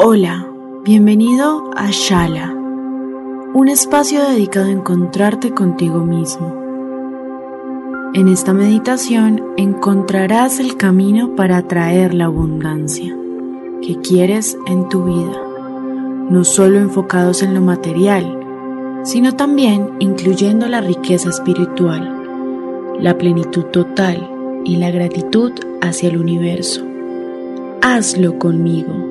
Hola, bienvenido a Shala, un espacio dedicado a encontrarte contigo mismo. En esta meditación encontrarás el camino para atraer la abundancia que quieres en tu vida, no solo enfocados en lo material, sino también incluyendo la riqueza espiritual, la plenitud total y la gratitud hacia el universo. Hazlo conmigo.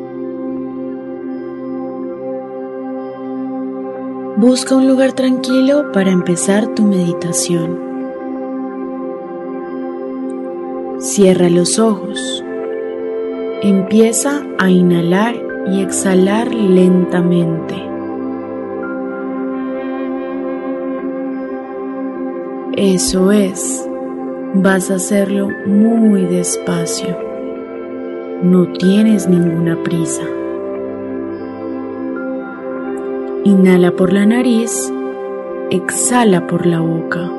Busca un lugar tranquilo para empezar tu meditación. Cierra los ojos. Empieza a inhalar y exhalar lentamente. Eso es. Vas a hacerlo muy despacio. No tienes ninguna prisa. Inhala por la nariz, exhala por la boca.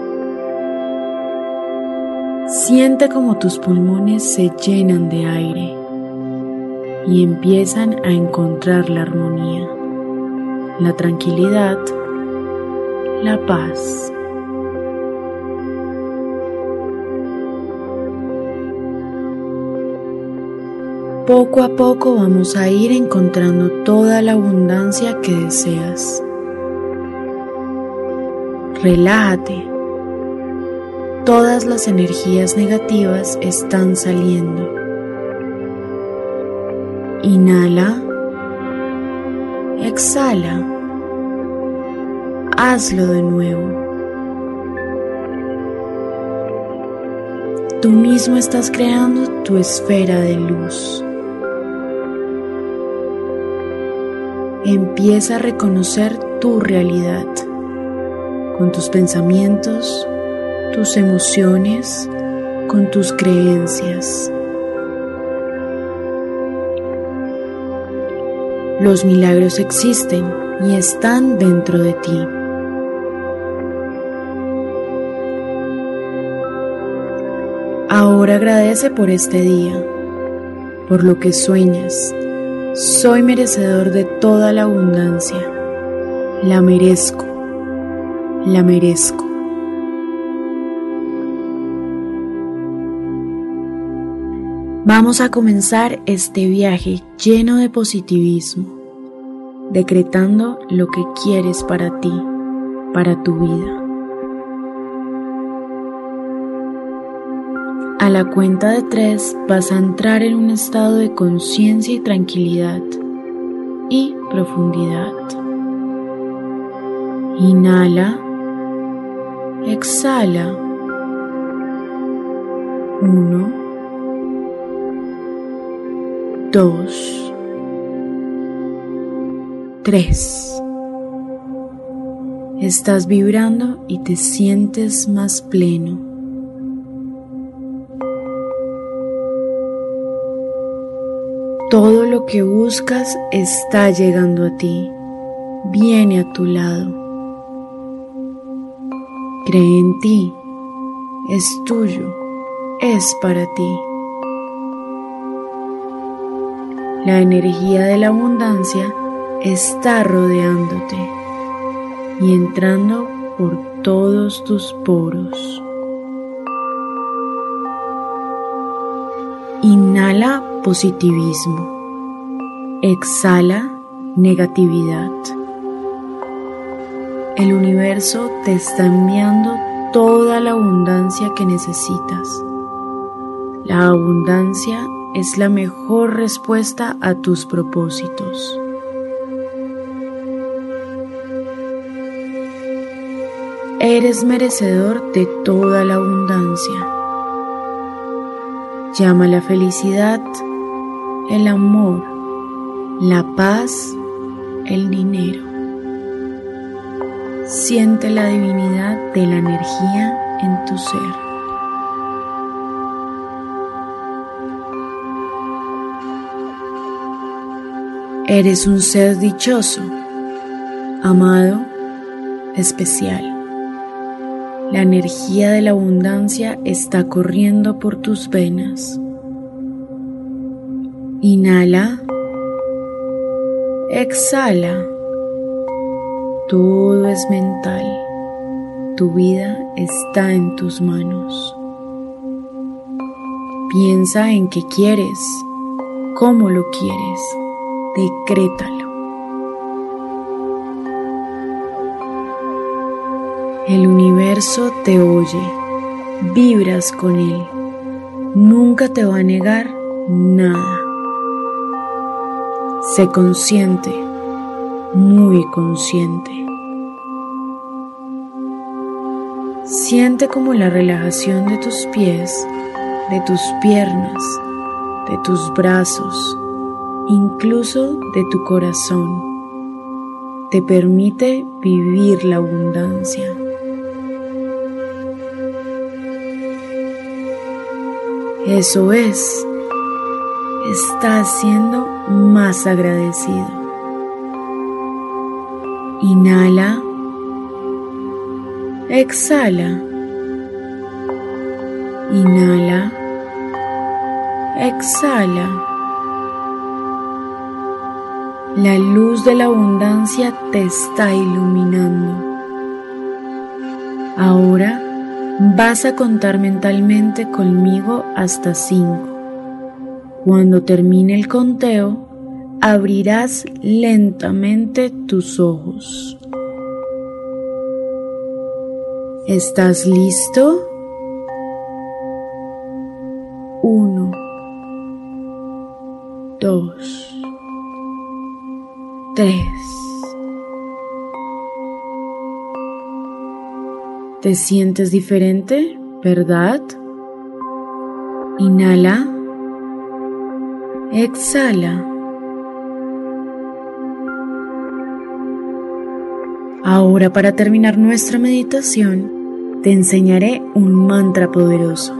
Siente como tus pulmones se llenan de aire y empiezan a encontrar la armonía, la tranquilidad, la paz. Poco a poco vamos a ir encontrando toda la abundancia que deseas. Relájate. Todas las energías negativas están saliendo. Inhala. Exhala. Hazlo de nuevo. Tú mismo estás creando tu esfera de luz. Empieza a reconocer tu realidad con tus pensamientos, tus emociones, con tus creencias. Los milagros existen y están dentro de ti. Ahora agradece por este día, por lo que sueñas, soy merecedor de toda la abundancia. La merezco. La merezco. Vamos a comenzar este viaje lleno de positivismo, decretando lo que quieres para ti, para tu vida. A la cuenta de tres vas a entrar en un estado de conciencia y tranquilidad y profundidad. Inhala, exhala. Uno, dos, tres. Estás vibrando y te sientes más pleno que buscas está llegando a ti, viene a tu lado. Cree en ti, es tuyo, es para ti. La energía de la abundancia está rodeándote y entrando por todos tus poros. Inhala positivismo. Exhala negatividad. El universo te está enviando toda la abundancia que necesitas. La abundancia es la mejor respuesta a tus propósitos. Eres merecedor de toda la abundancia. Llama la felicidad, el amor, la paz, el dinero. Siente la divinidad de la energía en tu ser. Eres un ser dichoso, amado, especial. La energía de la abundancia está corriendo por tus venas. Inhala. Exhala. Todo es mental. Tu vida está en tus manos. Piensa en qué quieres, cómo lo quieres, decrétalo. El universo te oye, vibras con él, nunca te va a negar nada. Sé consciente, muy consciente. Siente como la relajación de tus pies, de tus piernas, de tus brazos, incluso de tu corazón, te permite vivir la abundancia. Eso es, estás siendo más agradecido. Inhala. Exhala. Inhala. Exhala. La luz de la abundancia te está iluminando. Ahora vas a contar mentalmente conmigo hasta 5. Cuando termine el conteo, abrirás lentamente tus ojos. ¿Estás listo? 1, 2, 3. Te sientes diferente, ¿verdad? Inhala. Exhala. Ahora para terminar nuestra meditación, te enseñaré un mantra poderoso,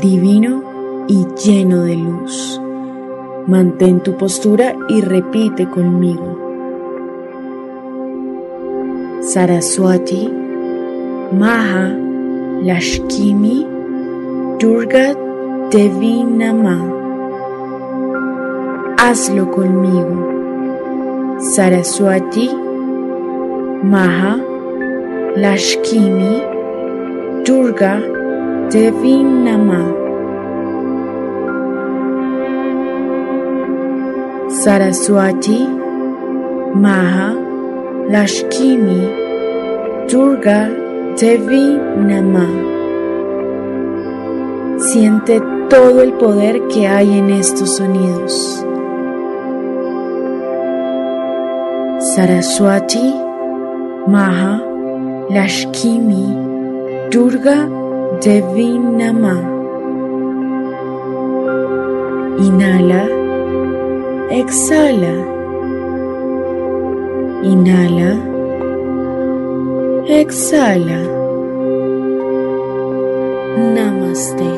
divino y lleno de luz. Mantén tu postura y repite conmigo. Saraswati Maha Lashkimi Durga Devi. Hazlo conmigo. Saraswati Maha Lashkimi Durga Devi Nama. Saraswati Maha Lashkimi Durga Devi Nama. Siente todo el poder que hay en estos sonidos. Saraswati, Maha, Lashkimi, Durga, Devi Nama. Inhala, exhala. Inhala Exhala. Namaste.